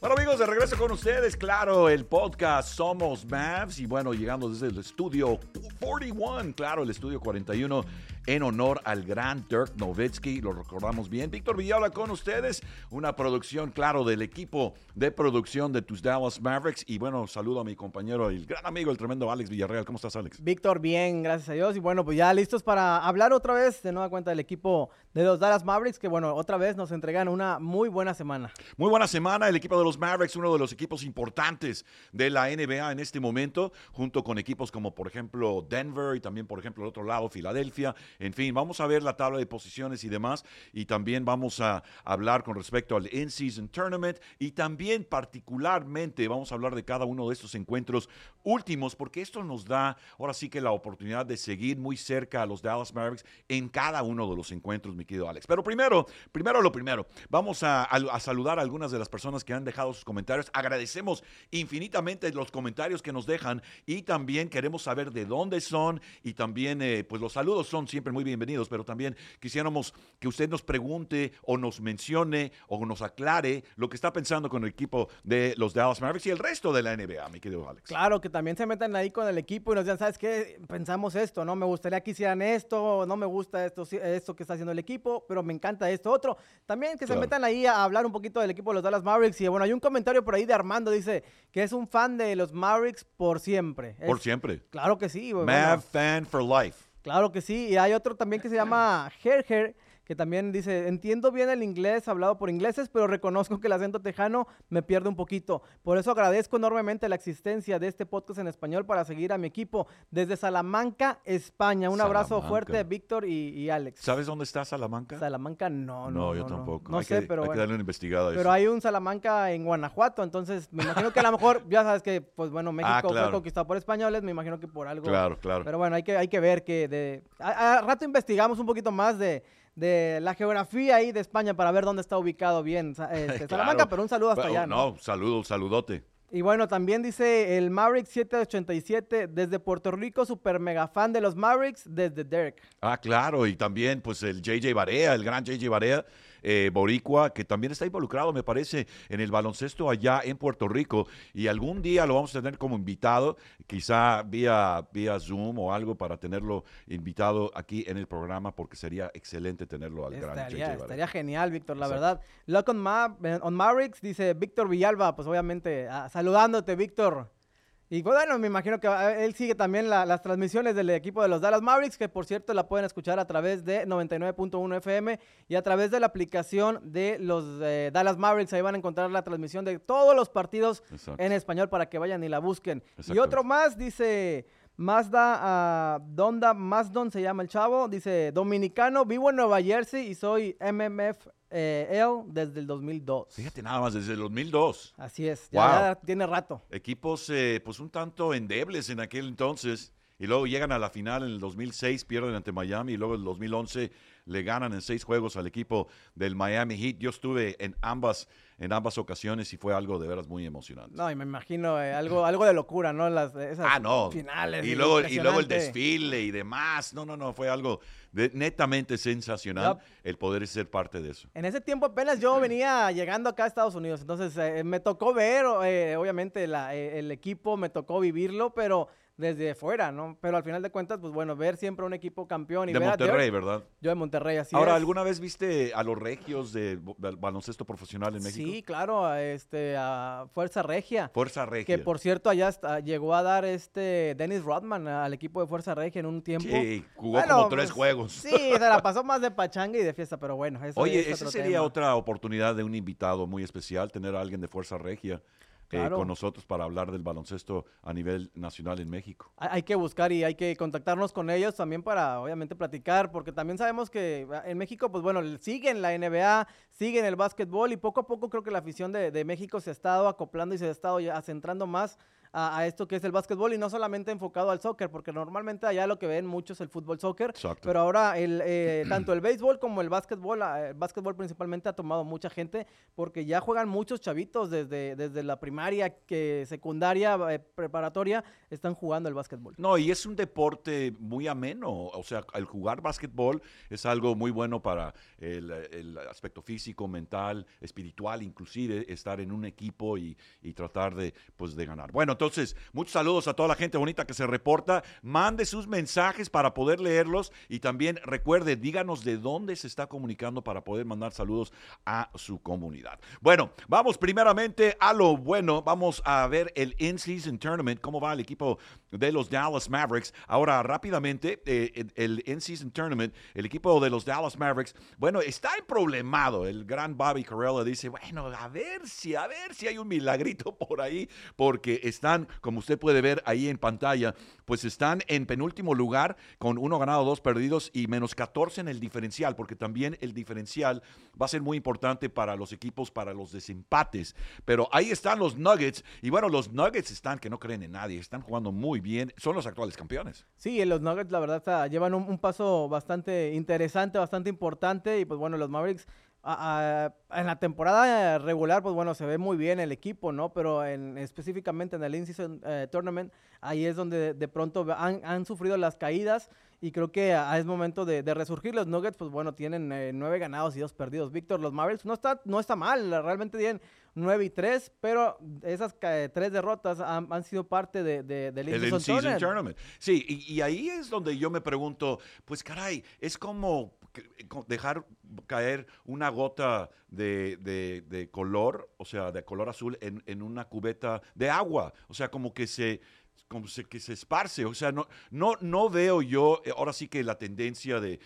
Bueno amigos, de regreso con ustedes, claro, el podcast Somos Mavs y bueno, llegando desde el estudio 41, claro, el estudio 41 en honor al gran Dirk Nowitzki, lo recordamos bien. Víctor Villalba con ustedes, una producción, claro, del equipo de producción de tus Dallas Mavericks. Y bueno, saludo a mi compañero, el gran amigo, el tremendo Alex Villarreal. ¿Cómo estás, Alex? Víctor, bien, gracias a Dios. Y bueno, pues ya listos para hablar otra vez de nueva cuenta del equipo de los Dallas Mavericks, que bueno, otra vez nos entregan una muy buena semana. Muy buena semana, el equipo de los Mavericks, uno de los equipos importantes de la NBA en este momento, junto con equipos como por ejemplo Denver y también por ejemplo el otro lado Filadelfia. En fin, vamos a ver la tabla de posiciones y demás. Y también vamos a hablar con respecto al In-Season Tournament. Y también particularmente vamos a hablar de cada uno de estos encuentros últimos, porque esto nos da ahora sí que la oportunidad de seguir muy cerca a los Dallas Mavericks en cada uno de los encuentros, mi querido Alex. Pero primero, primero lo primero, vamos a, saludar a algunas de las personas que han dejado sus comentarios. Agradecemos infinitamente los comentarios que nos dejan y también queremos saber de dónde son y también eh, pues los saludos son siempre muy bienvenidos, pero también quisiéramos que usted nos pregunte o nos mencione o nos aclare lo que está pensando con el equipo de los Dallas Mavericks y el resto de la NBA, mi querido Alex. Claro, que también se metan ahí con el equipo y nos digan, ¿sabes qué? Pensamos esto, ¿no? Me gustaría que hicieran esto, no me gusta esto, esto que está haciendo el equipo, pero me encanta esto otro. También que se metan ahí a hablar un poquito del equipo de los Dallas Mavericks. Y bueno, hay un comentario por ahí de Armando, dice que es un fan de los Mavericks por siempre. Por siempre. Claro que sí. Mav fan for life. Claro que sí. Y hay otro también que se llama Herger que también dice, entiendo bien el inglés hablado por ingleses, pero reconozco que el acento tejano me pierde un poquito. Por eso agradezco enormemente la existencia de este podcast en español para seguir a mi equipo desde Salamanca, España. Un abrazo fuerte, Víctor y, Alex. ¿Sabes dónde está Salamanca? Salamanca no, no. No, yo tampoco. No, sé, pero... Hay que darle una investigada. Pero hay un Salamanca en Guanajuato, entonces me imagino que a lo mejor, ya sabes que, pues bueno, México ah, fue conquistado por españoles, me imagino que por algo... Claro, claro. Pero bueno, hay que, hay que ver que de... a rato investigamos un poquito más de de la geografía ahí de España para ver dónde está ubicado bien este, Salamanca, pero un saludo hasta allá. No, saludo, saludote. Y bueno, también dice el Maverick 787 desde Puerto Rico, super mega fan de los Mavericks desde Derek. Ah, claro, y también pues el JJ Barea, el gran JJ Barea eh, boricua, que también está involucrado, me parece, en el baloncesto allá en Puerto Rico. Y algún día lo vamos a tener como invitado, quizá vía, vía Zoom o algo para tenerlo invitado aquí en el programa, porque sería excelente tenerlo al gran Estaría, estaría genial, Víctor, la verdad. Lock on, Ma on Mavericks, dice Víctor Villalba, pues obviamente, ah, saludándote, Víctor. Y pues, bueno, me imagino que ah, él sigue también las transmisiones del equipo de los Dallas Mavericks, que por cierto la pueden escuchar a través de 99.1 FM y a través de la aplicación de los eh, Dallas Mavericks. Ahí van a encontrar la transmisión de todos los partidos en español para que vayan y la busquen. Y otro más, dice Mazda, uh, Donda Mazdon se llama el chavo, dice, dominicano, vivo en Nueva Jersey y soy MMF eh, él desde el 2002. Fíjate nada más, desde el 2002. Así es, ya, tiene rato. Equipos eh, pues un tanto endebles en aquel entonces y luego llegan a la final en el 2006, pierden ante Miami y luego en el 2011 le ganan en seis juegos al equipo del Miami Heat. Yo estuve en ambas, en ambas ocasiones y fue algo de veras muy emocionante. No, y me imagino eh, algo, algo de locura, ¿no? Las, esas ah, no. finales. Y luego, y luego el desfile y demás. No, no, no, fue algo netamente sensacional el poder ser parte de eso. En ese tiempo apenas yo venía llegando acá a Estados Unidos, entonces eh, me tocó ver, eh, obviamente, el equipo, me tocó vivirlo, pero desde fuera, ¿no? Pero al final de cuentas, pues bueno, ver siempre un equipo campeón. Y de Monterrey, ¿verdad? Yo de Monterrey, así Ahora, ¿alguna vez viste a los regios de baloncesto profesional en México? Sí, claro, a, este, a Fuerza Regia. Fuerza Regia. Que por cierto, allá llegó a dar este Dennis Rodman al equipo de Fuerza Regia en un tiempo. Sí, jugó como tres pues, juegos. Sí, se la pasó más de pachanga y de fiesta, pero bueno. Eso Oye, esa sería otra oportunidad de un invitado muy especial, tener a alguien de Fuerza Regia. Eh, con nosotros para hablar del baloncesto a nivel nacional en México. Hay que buscar y hay que contactarnos con ellos también para, obviamente, platicar, porque también sabemos que ah, en México, pues bueno, siguen la NBA, siguen el básquetbol y poco a poco creo que la afición de, México se ha estado acoplando y se ha estado ya centrando más a, esto que es el básquetbol y no solamente enfocado al soccer, porque normalmente allá lo que ven mucho es el fútbol soccer, pero ahora el, eh, tanto el béisbol como el básquetbol, ah, el básquetbol principalmente ha tomado mucha gente porque ya juegan muchos chavitos desde, desde la primaria, que secundaria, eh, preparatoria, están jugando el básquetbol. No, y es un deporte muy ameno, o sea, el jugar básquetbol es algo muy bueno para el, el aspecto físico, mental, espiritual, inclusive estar en un equipo y, y tratar de, pues, de ganar. Bueno, entonces, muchos saludos a toda la gente bonita que se reporta. Mande sus mensajes para poder leerlos y también recuerde, díganos de dónde se está comunicando para poder mandar saludos a su comunidad. Bueno, vamos primeramente a lo bueno. Vamos a ver el In-Season Tournament, cómo va el equipo de los Dallas Mavericks. Ahora, rápidamente, eh, el In-Season Tournament, el equipo de los Dallas Mavericks, bueno, está en problemado. El gran Bobby Carella dice, bueno, a ver si, a ver si hay un milagrito por ahí, porque está como usted puede ver ahí en pantalla, pues están en penúltimo lugar con uno ganado, dos perdidos y menos 14 en el diferencial, porque también el diferencial va a ser muy importante para los equipos, para los desempates. Pero ahí están los Nuggets y bueno, los Nuggets están que no creen en nadie, están jugando muy bien, son los actuales campeones. Sí, los Nuggets la verdad llevan un paso bastante interesante, bastante importante y pues bueno, los Mavericks en la temporada regular, pues bueno, se ve muy bien el equipo, ¿no? Pero en, específicamente en el In-Season eh, Tournament, ahí es donde de, pronto han, sufrido las caídas y creo que es momento de, resurgir. Los Nuggets, pues bueno, tienen eh, nueve ganados y dos perdidos. Víctor, los Mavericks no está, no está mal, realmente tienen nueve y tres, pero esas tres derrotas han, sido parte de, del In-Season Tournament. Sí, y, y ahí es donde yo me pregunto, pues caray, es como dejar caer una gota de, color, o sea, de color azul en, una cubeta de agua. O sea, como que se, como se, que se esparce. O sea, no, no, no veo yo eh, ahora sí que la tendencia de,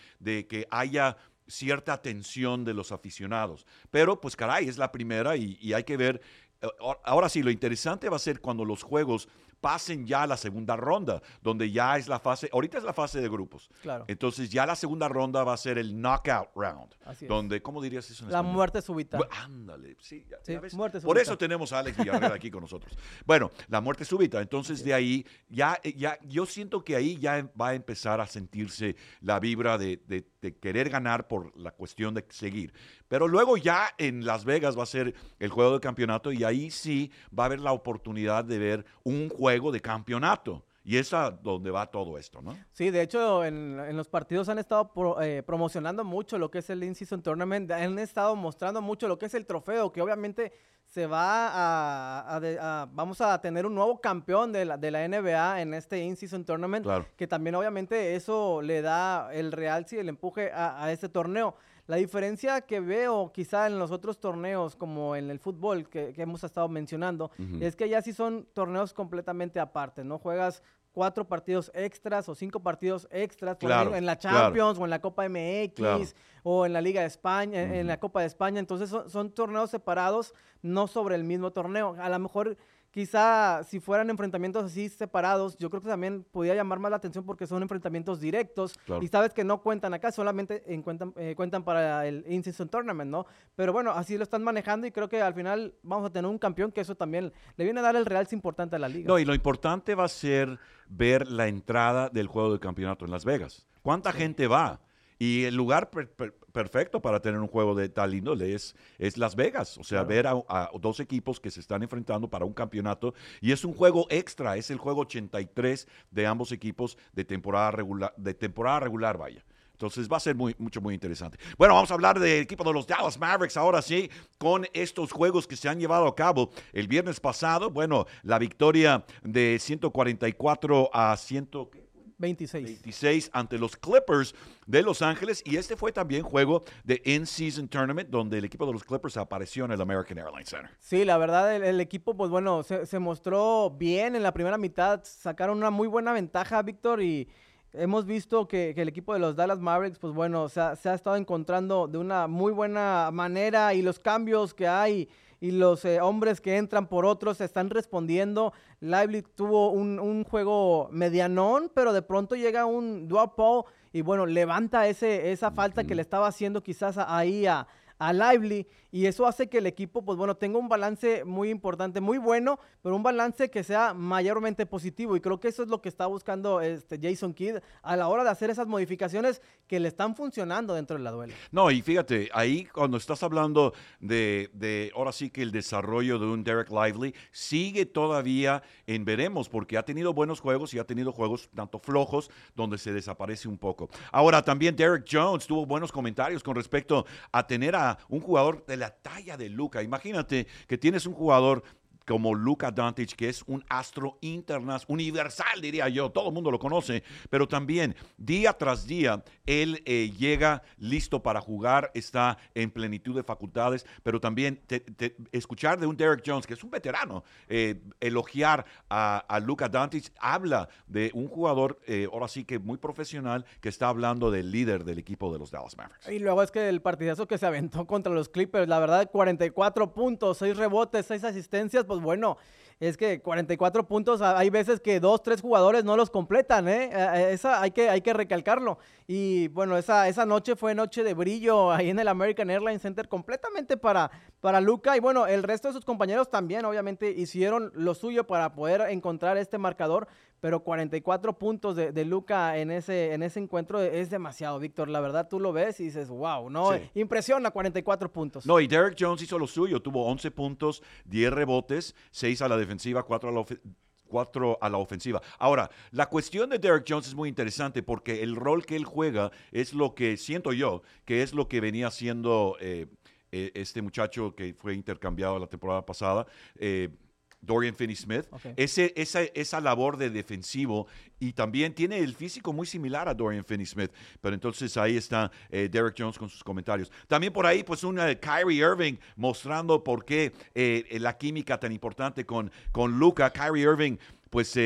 que haya cierta atención de los aficionados. Pero pues caray, es la primera y, y hay que ver. Eh, ahora sí, lo interesante va a ser cuando los juegos pasen ya a la segunda ronda, donde ya es la fase, ahorita es la fase de grupos. Claro. Entonces ya la segunda ronda va a ser el knockout round, Así donde, ¿cómo dirías eso? En la muerte súbita. ándale, sí, ya, ves? Por eso tenemos a Alex Villarreal aquí con nosotros. Bueno, la muerte súbita. Entonces de ahí, ya, ya, yo siento que ahí ya va a empezar a sentirse la vibra de, de, querer ganar por la cuestión de seguir. Pero luego ya en Las Vegas va a ser el juego de campeonato y ahí sí va a haber la oportunidad de ver un juego de campeonato. Y es a donde va todo esto, ¿no? Sí, de hecho, en, los partidos han estado eh, promocionando mucho lo que es el In-Season Tournament, han estado mostrando mucho lo que es el trofeo, que obviamente se va a, vamos a tener un nuevo campeón de la, de la NBA en este In-Season Tournament, que también obviamente eso le da el realce y el empuje a, a este torneo. La diferencia que veo quizá en los otros torneos, como en el fútbol que, hemos estado mencionando, es que ya sí son torneos completamente aparte, ¿no? Juegas cuatro partidos extras o cinco partidos extras en la Champions o en la Copa MX o en la Liga de España, en la Copa de España. Entonces son, son, torneos separados, no sobre el mismo torneo. A lo mejor quizá si fueran enfrentamientos así separados, yo creo que también podría llamar más la atención porque son enfrentamientos directos y sabes que no cuentan acá, solamente cuentan, eh, cuentan para el In-Season Tournament, ¿no? Pero bueno, así lo están manejando y creo que al final vamos a tener un campeón que eso también le viene a dar el realce importante a la liga. No, y lo importante va a ser ver la entrada del juego de campeonato en Las Vegas. ¿Cuánta gente va? Y el lugar perfecto para tener un juego de tal índole es, es Las Vegas. O sea, ver a, dos equipos que se están enfrentando para un campeonato. Y es un juego extra, es el juego 83 de ambos equipos de temporada regular, de temporada regular vaya. Entonces va a ser muy, mucho, muy interesante. Bueno, vamos a hablar del equipo de los Dallas Mavericks ahora sí, con estos juegos que se han llevado a cabo el viernes pasado. Bueno, la victoria de 144 a 100. 26. 26 ante los Clippers de Los Ángeles. Y este fue también juego de In-Season Tournament, donde el equipo de los Clippers apareció en el American Airlines Center. Sí, la verdad, el, equipo, pues bueno, se, mostró bien en la primera mitad. Sacaron una muy buena ventaja, Víctor, y hemos visto que, el equipo de los Dallas Mavericks, pues bueno, se ha, se ha estado encontrando de una muy buena manera y los cambios que hay y los eh, hombres que entran por otros están respondiendo. Lively tuvo un, juego medianón, pero de pronto llega un dual y bueno, levanta ese, esa falta que le estaba haciendo quizás ahí a, a Lively y eso hace que el equipo, pues bueno, tenga un balance muy importante, muy bueno, pero un balance que sea mayormente positivo y creo que eso es lo que está buscando este Jason Kidd a la hora de hacer esas modificaciones que le están funcionando dentro de la duela. No, y fíjate, ahí cuando estás hablando de, de ahora sí que el desarrollo de un Derek Lively sigue todavía en veremos porque ha tenido buenos juegos y ha tenido juegos tanto flojos donde se desaparece un poco. Ahora también Derek Jones tuvo buenos comentarios con respecto a tener a un jugador de la talla de Luca. Imagínate que tienes un jugador como Luka Doncic, que es un astro internacional, universal, diría yo, todo el mundo lo conoce, pero también día tras día él eh, llega listo para jugar, está en plenitud de facultades, pero también escuchar de un Derek Jones, que es un veterano, eh, elogiar a, a Luka Doncic, habla de un jugador, eh, ahora sí que muy profesional, que está hablando del líder del equipo de los Dallas Mavericks. Y luego es que el partidazo que se aventó contra los Clippers, la verdad, 44 puntos, 6 rebotes, 6 asistencias, pues bueno, es que 44 puntos, hay veces que dos, tres jugadores no los completan, ¿eh? Esa hay que, hay que recalcarlo. Y bueno, esa, esa noche fue noche de brillo ahí en el American Airlines Center completamente para, para Luca. Y bueno, el resto de sus compañeros también obviamente hicieron lo suyo para poder encontrar este marcador pero 44 puntos de, de, Luca en ese, en ese encuentro es demasiado, Víctor. La verdad, tú lo ves y dices, wow, ¿no? Impresiona 44 puntos. No, y Derek Jones hizo lo suyo. Tuvo 11 puntos, 10 rebotes, 6 a la defensiva, 4 a la ofensiva. 4 a la ofensiva. Ahora, la cuestión de Derek Jones es muy interesante porque el rol que él juega es lo que siento yo, que es lo que venía siendo eh, eh, este muchacho que fue intercambiado la temporada pasada. Eh, Dorian Finney-Smith, ese, esa, esa labor de defensivo y también tiene el físico muy similar a Dorian Finney-Smith, pero entonces ahí está eh, Derek Jones con sus comentarios. También por ahí, pues un eh, Kyrie Irving mostrando por qué eh, la química tan importante con, con Luca. Kyrie Irving, pues,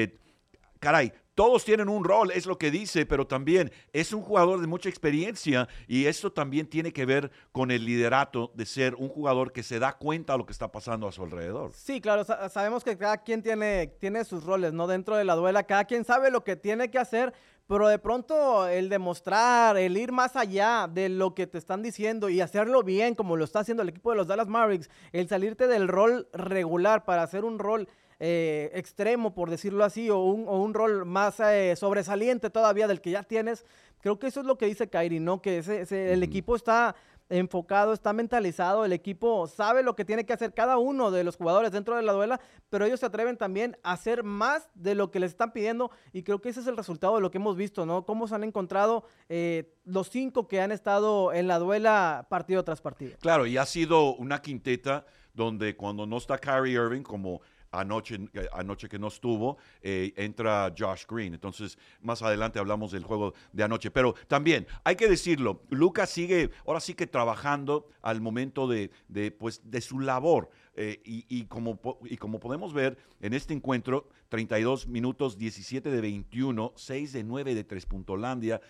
caray, todos tienen un rol, es lo que dice, pero también es un jugador de mucha experiencia y esto también tiene que ver con el liderato de ser un jugador que se da cuenta de lo que está pasando a su alrededor. Sí, claro, sabemos que cada quien tiene, tiene sus roles, ¿no? Dentro de la duela, cada quien sabe lo que tiene que hacer, pero de pronto el demostrar, el ir más allá de lo que te están diciendo y hacerlo bien como lo está haciendo el equipo de los Dallas Mavericks, el salirte del rol regular para hacer un rol eh, extremo, por decirlo así, o un, rol más eh, sobresaliente todavía del que ya tienes. Creo que eso es lo que dice Kairi, ¿no? Que ese, el equipo está enfocado, está mentalizado, el equipo sabe lo que tiene que hacer cada uno de los jugadores dentro de la duela, pero ellos se atreven también a hacer más de lo que les están pidiendo y creo que ese es el resultado de lo que hemos visto, ¿no? Cómo se han encontrado eh, los cinco que han estado en la duela partido tras partido. Claro, y ha sido una quinteta donde cuando no está Kyrie Irving como anoche, eh, anoche que no estuvo, eh, entra Josh Green. Entonces, más adelante hablamos del juego de anoche. Pero también, hay que decirlo, Lucas sigue, ahora sí que trabajando al momento de, pues, de su labor. Eh, y, como, y como podemos ver en este encuentro, 32 minutos, 17 de 21, 6 de 9 de 3 Puntolandia.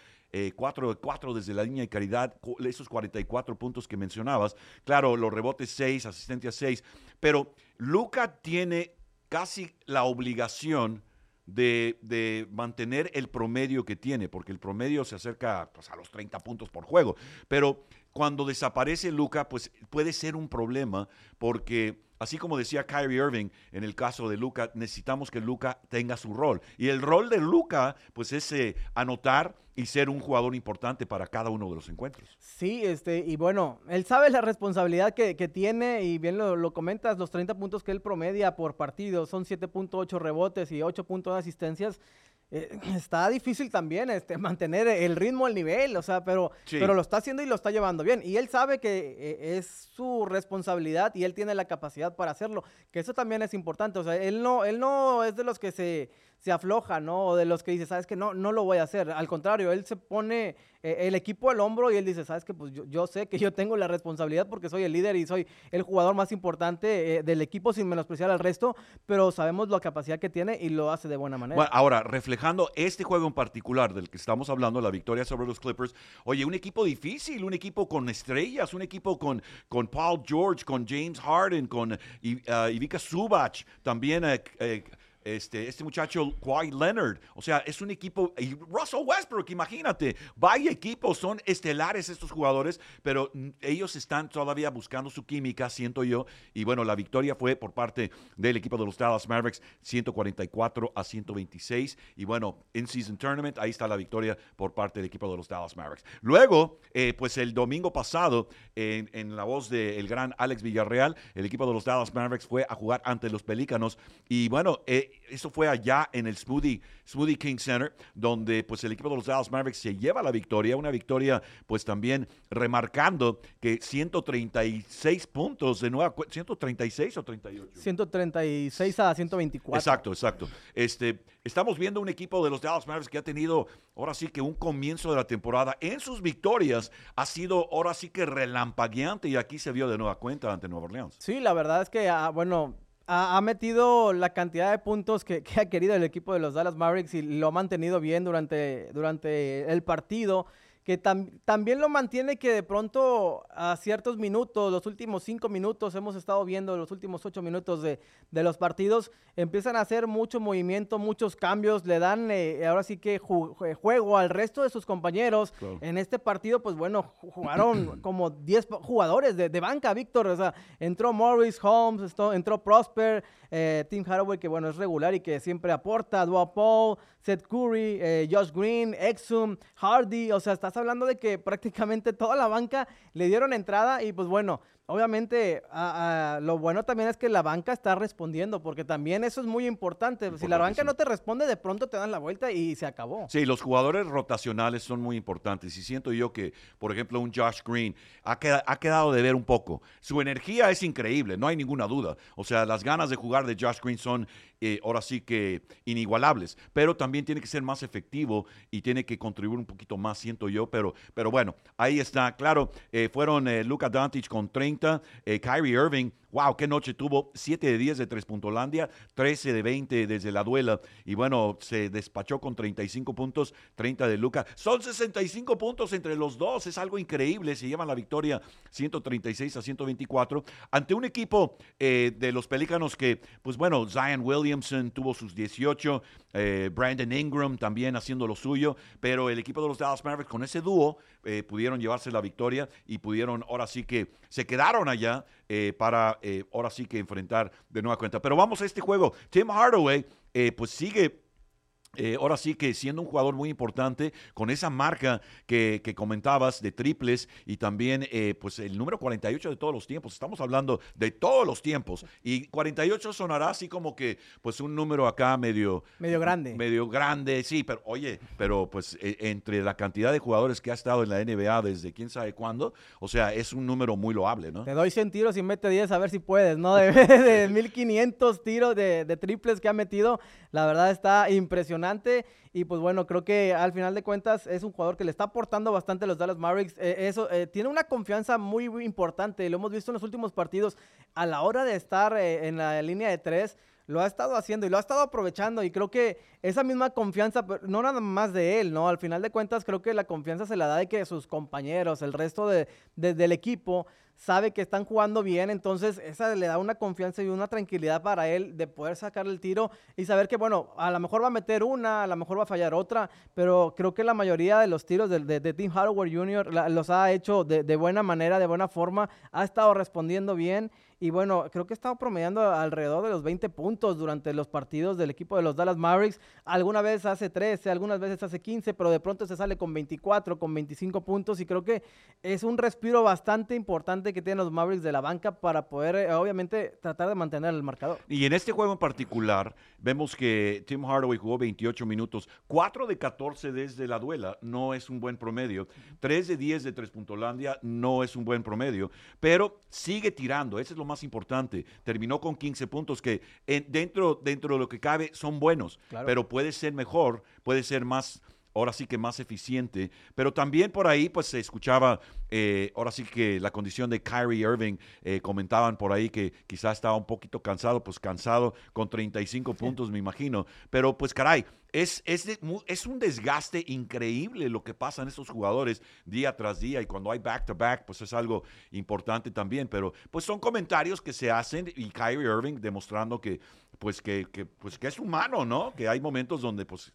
4 de 4 desde la línea de caridad, esos 44 puntos que mencionabas. Claro, los rebotes 6, asistencia 6, pero Luca tiene casi la obligación de, mantener el promedio que tiene, porque el promedio se acerca pues, a los 30 puntos por juego. Pero cuando desaparece Luca, pues puede ser un problema, porque así como decía Kyrie Irving en el caso de Luca, necesitamos que Luca tenga su rol. Y el rol de Luca, pues es eh, anotar y ser un jugador importante para cada uno de los encuentros. Sí, este, y bueno, él sabe la responsabilidad que, tiene y bien lo, comentas, los 30 puntos que él promedia por partido, son 7.8 rebotes y 8 puntos de asistencias. Eh, está difícil también este, mantener el ritmo, el nivel, o sea, pero, pero lo está haciendo y lo está llevando bien. Y él sabe que eh, es su responsabilidad y él tiene la capacidad para hacerlo, que eso también es importante. O sea, él no, él no es de los que se se afloja, ¿no? O de los que dice, sabes que no, no lo voy a hacer. Al contrario, él se pone el equipo al hombro y él dice, sabes que pues yo, sé que yo tengo la responsabilidad porque soy el líder y soy el jugador más importante eh, del equipo sin menospreciar al resto, pero sabemos la capacidad que tiene y lo hace de buena manera. Ahora, reflejando este juego en particular del que estamos hablando, la victoria sobre los Clippers, oye, un equipo difícil, un equipo con estrellas, un equipo con, con Paul George, con James Harden, con uh, Ivica Subach, también... Uh, este, este muchacho Kawhi Leonard. O sea, es un equipo. Y Russell Westbrook, imagínate. Vaya equipo, son estelares estos jugadores, pero ellos están todavía buscando su química, siento yo. Y bueno, la victoria fue por parte del equipo de los Dallas Mavericks, 144 a 126. Y bueno, in season tournament, ahí está la victoria por parte del equipo de los Dallas Mavericks. Luego, eh, pues el domingo pasado, en, en la voz del gran Alex Villarreal, el equipo de los Dallas Mavericks fue a jugar ante los Pelícanos. Y bueno, eh, eso fue allá en el Smoothie, Smoothie King Center, donde pues el equipo de los Dallas Mavericks se lleva la victoria. Una victoria pues también remarcando que 136 puntos de nueva 136 o 38. 136 a 124. Exacto, exacto. Este, estamos viendo un equipo de los Dallas Mavericks que ha tenido ahora sí que un comienzo de la temporada en sus victorias ha sido ahora sí que relampagueante y aquí se vio de nueva cuenta ante Nueva Orleans. Sí, la verdad es que, ah, bueno, ha, metido la cantidad de puntos que, ha querido el equipo de los Dallas Mavericks y lo ha mantenido bien durante, durante el partido que también lo mantiene que de pronto a ciertos minutos, los últimos cinco minutos, hemos estado viendo los últimos ocho minutos de, los partidos, empiezan a hacer mucho movimiento, muchos cambios, le dan eh, ahora sí que juego al resto de sus compañeros. En este partido, pues bueno, jugaron como 10 jugadores de, banca, Víctor, o sea, entró Morris, Holmes, entró Prosper, eh, Tim Haraway, que bueno, es regular y que siempre aporta, Dua Paul, Seth Curry, eh, Josh Green, Exum, Hardy, o sea, estás hablando de que prácticamente toda la banca le dieron entrada y pues bueno, obviamente, lo bueno también es que la banca está respondiendo, porque también eso es muy importante. Si la banca no te responde, de pronto te dan la vuelta y se acabó. Sí, los jugadores rotacionales son muy importantes. Y siento yo que, por ejemplo, un Josh Green ha, quedado de ver un poco. Su energía es increíble, no hay ninguna duda. O sea, las ganas de jugar de Josh Green son eh, ahora sí que inigualables, pero también tiene que ser más efectivo y tiene que contribuir un poquito más, siento yo, pero, pero bueno, ahí está, claro, eh, fueron eh, Luka Doncic con 30, Kyrie Irving Wow, qué noche tuvo. 7 de 10 de Tres Puntolandia, 13 de 20 desde la duela. Y bueno, se despachó con 35 puntos, 30 de Luca. Son 65 puntos entre los dos. Es algo increíble. Se llevan la victoria 136 a 124 ante un equipo eh, de los Pelícanos que, pues bueno, Zion Williamson tuvo sus 18, eh, Brandon Ingram también haciendo lo suyo, pero el equipo de los Dallas Mavericks con ese dúo eh, pudieron llevarse la victoria y pudieron, ahora sí que se quedaron allá para ahora sí que enfrentar de nueva cuenta. Pero vamos a este juego. Tim Hardaway pues sigue eh, ahora sí que siendo un jugador muy importante, con esa marca que, comentabas de triples y también eh, pues el número 48 de todos los tiempos, estamos hablando de todos los tiempos y 48 sonará así como que pues un número acá medio... Medio grande. Medio grande, sí, pero oye, pero pues e, entre la cantidad de jugadores que ha estado en la NBA desde quién sabe cuándo, o sea, es un número muy loable, ¿no? Te doy 100 tiros y mete 10 a ver si puedes, ¿no? De, de 1500 tiros de, de triples que ha metido, la verdad está impresionante y pues bueno, creo que al final de cuentas es un jugador que le está aportando bastante a los Dallas Mavericks. Eh, eso eh, tiene una confianza muy, importante. Lo hemos visto en los últimos partidos. A la hora de estar eh, en la línea de tres, lo ha estado haciendo y lo ha estado aprovechando. Y creo que esa misma confianza, no nada más de él, ¿no? Al final de cuentas, creo que la confianza se la da de que sus compañeros, el resto de, del equipo, sabe que están jugando bien, entonces esa le da una confianza y una tranquilidad para él de poder sacar el tiro y saber que, bueno, a lo mejor va a meter una, a lo mejor va a fallar otra, pero creo que la mayoría de los tiros de, de, Tim Hardaway Jr. los ha hecho de, de buena manera, de buena forma, ha estado respondiendo bien y bueno, creo que ha estado promediando alrededor de los 20 puntos durante los partidos del equipo de los Dallas Mavericks. Alguna vez hace 13, algunas veces hace 15, pero de pronto se sale con 24, con 25 puntos. Y creo que es un respiro bastante importante que tienen los Mavericks de la banca para poder, eh, obviamente, tratar de mantener el marcador. Y en este juego en particular, vemos que Tim Hardaway jugó 28 minutos, 4 de 14 desde la duela, no es un buen promedio. 3 de 10 de Tres Puntolandia no es un buen promedio, pero sigue tirando. Eso es lo más importante. Terminó con 15 puntos que dentro, dentro de lo que cabe son buenos, pero puede ser mejor, puede ser más ahora sí que más eficiente, pero también por ahí pues se escuchaba, eh, ahora sí que la condición de Kyrie Irving, eh, comentaban por ahí que quizás estaba un poquito cansado, pues cansado con 35 puntos me imagino, pero pues caray, es, es, es, un desgaste increíble lo que pasa en estos jugadores día tras día. Y cuando hay back to back, pues es algo importante también, pero pues son comentarios que se hacen y Kyrie Irving demostrando que pues que, que pues que es humano, ¿no? Que hay momentos donde pues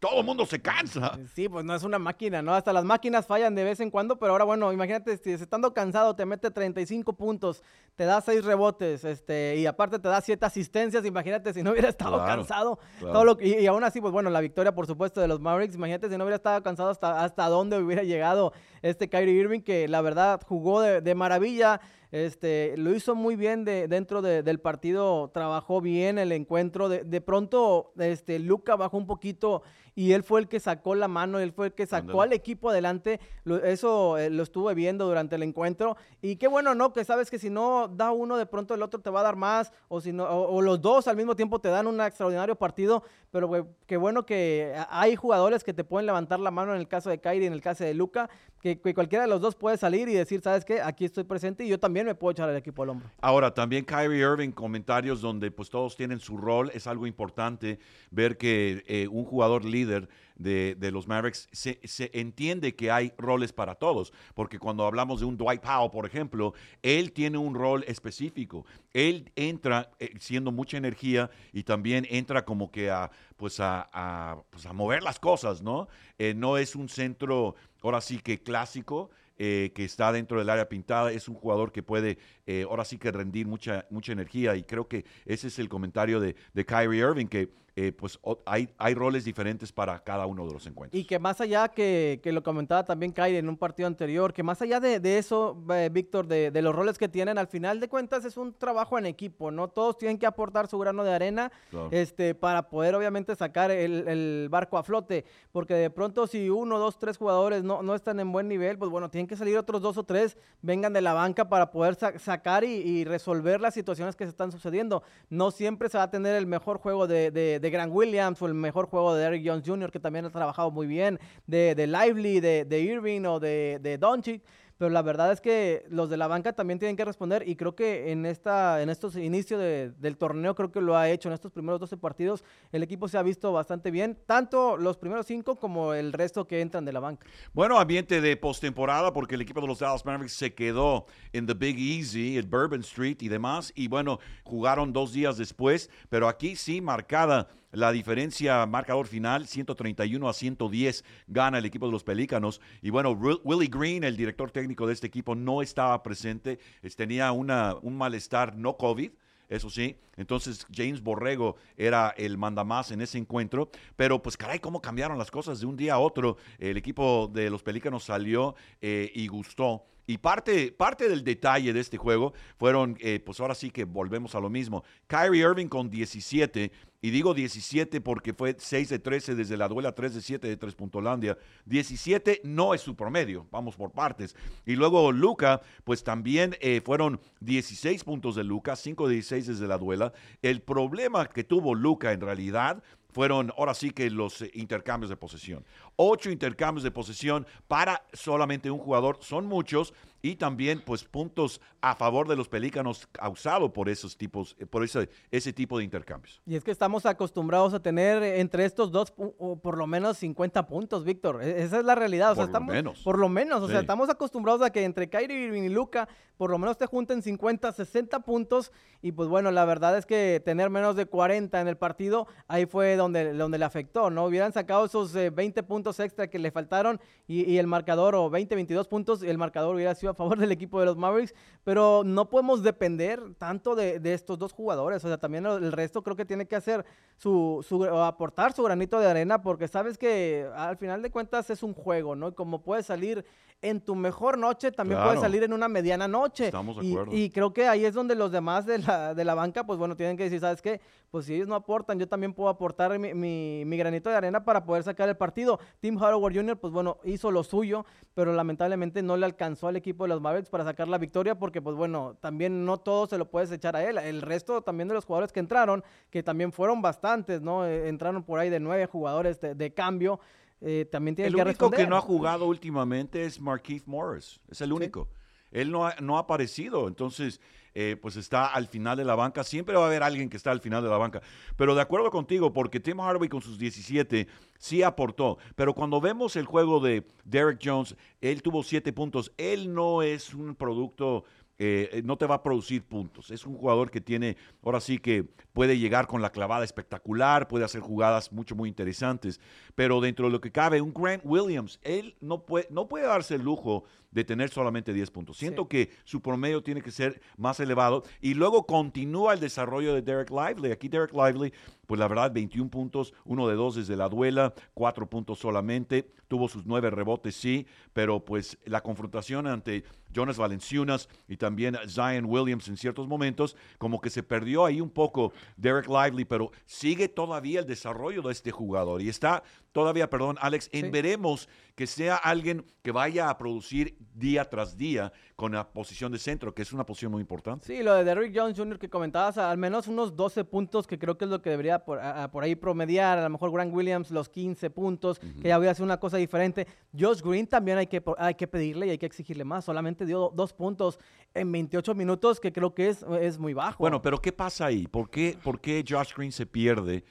todo el mundo se cansa. Sí, pues no es una máquina, ¿no? Hasta las máquinas fallan de vez en cuando, pero ahora, bueno, imagínate, si estando cansado te mete 35 puntos, te da 6 rebotes, este, y aparte te da 7 asistencias, imagínate si no hubiera estado cansado. Todo lo, y, aún así, pues bueno, la victoria, por supuesto, de los Mavericks, imagínate si no hubiera estado cansado hasta, hasta dónde hubiera llegado este Kyrie Irving, que la verdad jugó de, de maravilla. Este, lo hizo muy bien de, dentro del partido, trabajó bien el encuentro. De, de, pronto, este, Luca bajó un poquito y él fue el que sacó la mano, él fue el que sacó al equipo adelante. eso eh, lo estuve viendo durante el encuentro. Y qué bueno, ¿no? Que sabes que si no da uno, de pronto el otro te va a dar más, o, si no, o, los dos al mismo tiempo te dan un extraordinario partido. Pero qué bueno que hay jugadores que te pueden levantar la mano en el caso de Kyrie, en el caso de Luca, que, cualquiera de los dos puede salir y decir, ¿sabes qué? Aquí estoy presente y yo también me puedo echar el equipo al hombro. Ahora, también Kyrie Irving, comentarios donde pues todos tienen su rol, es algo importante ver que eh, un jugador líder de, de los Mavericks se, se, entiende que hay roles para todos, porque cuando hablamos de un Dwight Powell, por ejemplo, él tiene un rol específico. Él entra eh, siendo mucha energía y también entra como que a, pues a, a, pues mover las cosas, ¿no? Eh, no es un centro, ahora sí que clásico, eh, que está dentro del área pintada, es un jugador que puede eh, ahora sí que rendir mucha, mucha energía y creo que ese es el comentario de, de Kyrie Irving, que eh, pues hay, hay roles diferentes para cada uno de los encuentros. Y que más allá que, que lo comentaba también Kyrie en un partido anterior, que más allá de, de eso, Víctor, de, de, los roles que tienen, al final de cuentas es un trabajo en equipo, ¿no? Todos tienen que aportar su grano de arena este, para poder obviamente sacar el, el, barco a flote, porque de pronto si uno, dos, tres jugadores no, no están en buen nivel, pues bueno, tienen que salir otros dos o tres, vengan de la banca para poder sacar y, resolver las situaciones que se están sucediendo. No siempre se va a tener el mejor juego de, de, Grant Williams o el mejor juego de Eric Jones Jr., que también ha trabajado muy bien, de, de Lively, de, de Irving o de, de Doncic pero la verdad es que los de la banca también tienen que responder y creo que en esta en estos inicios del torneo creo que lo ha hecho. En estos primeros 12 partidos el equipo se ha visto bastante bien tanto los primeros cinco como el resto que entran de la banca. Bueno ambiente de postemporada porque el equipo de los Dallas Mavericks se quedó en the Big Easy el Bourbon Street y demás y bueno jugaron dos días después pero aquí sí marcada la diferencia marcador final, 131 a 110, gana el equipo de los Pelícanos. Y bueno, Willie Green, el director técnico de este equipo, no estaba presente, tenía una, un malestar no COVID eso sí. Entonces James Borrego era el mandamás en ese encuentro. Pero pues caray, cómo cambiaron las cosas de un día a otro. El equipo de los Pelícanos salió eh, y gustó. Y parte, parte del detalle de este juego fueron, eh, pues ahora sí que volvemos a lo mismo. Kyrie Irving con 17, y digo 17 porque fue 6 de 13 desde la duela 3 de 7 de 3 Puntolandia. 17 no es su promedio, vamos por partes. Y luego Luca, pues también eh, fueron 16 puntos de Luca, 5 de 16 desde la duela. El problema que tuvo Luca en realidad fueron ahora sí que los eh, intercambios de posesión. Ocho intercambios de posesión para solamente un jugador son muchos y también pues puntos a favor de los pelícanos causados por esos tipos, eh, por ese, ese tipo de intercambios. Y es que estamos acostumbrados a tener entre estos dos por lo menos 50 puntos, Víctor. E-, esa es la realidad. O por lo menos. Por lo menos. O sea, estamos acostumbrados a que entre Kyrie Irving y Luca por lo menos te junten 50, 60 puntos. Y pues bueno, la verdad es que tener menos de 40 en el partido, ahí fue donde, donde le afectó, ¿no? Hubieran sacado esos 20 eh, puntos extra que le faltaron y, y el marcador, o 20, 22 puntos, y el marcador hubiera sido a favor del equipo de los Mavericks, pero no podemos depender tanto de, estos dos jugadores, o sea, también el resto creo que tiene que hacer su, su, aportar su granito de arena, porque sabes que al final de cuentas es un juego, ¿no? Y como puede salir en tu mejor noche, también puede salir en una mediana noche. Estamos de acuerdo. Y, creo que ahí es donde los demás de la, de la banca, pues bueno, tienen que decir, ¿sabes qué? Pues si ellos no aportan, yo también puedo aportar mi, mi, mi granito de arena para poder sacar el partido. Tim Howard Jr., pues bueno, hizo lo suyo, pero lamentablemente no le alcanzó al equipo de los Mavericks para sacar la victoria, porque pues bueno, también no todo se lo puedes echar a él. El resto también de los jugadores que entraron, que también fueron bastantes, ¿no? Eh, entraron por ahí de nueve jugadores de, de cambio eh, también tiene el que único responder. que no ha jugado últimamente es Markeith Morris. Es el único. Él no ha, no ha aparecido. Entonces, eh, pues está al final de la banca. Siempre va a haber alguien que está al final de la banca. Pero de acuerdo contigo, porque Tim Hardaway con sus 17 sí aportó. Pero cuando vemos el juego de Derek Jones, él tuvo 7 puntos. Él no es un producto eh, no te va a producir puntos. Es un jugador que tiene, ahora sí que puede llegar con la clavada espectacular, puede hacer jugadas mucho, muy interesantes, pero dentro de lo que cabe, un Grant Williams, él no puede, no puede darse el lujo de tener solamente 10 puntos. Siento Sí. que su promedio tiene que ser más elevado y luego continúa el desarrollo de Derek Lively. Aquí Derek Lively, pues la verdad, 21 puntos, uno de dos desde la duela, cuatro puntos solamente, tuvo sus nueve rebotes, sí, pero pues la confrontación ante Jonas Valenciunas y también Zion Williams en ciertos momentos, como que se perdió ahí un poco Derek Lively, pero sigue todavía el desarrollo de este jugador y está todavía, perdón, Alex, en Sí. veremos que sea alguien que vaya a producir día tras día con la posición de centro, que es una posición muy importante. Sí, lo de Derrick Jones Jr. que comentabas, al menos unos 12 puntos, que creo que es lo que debería por, a- a- por ahí promediar. A lo mejor Grant Williams los 15 puntos, que ya voy a hacer una cosa diferente. Josh Green también hay que, hay que pedirle y hay que exigirle más. Solamente dio do- dos puntos en 28 minutos, que creo que es, es muy bajo. Bueno, pero ¿qué pasa ahí? ¿Por qué, por qué Josh Green se pierde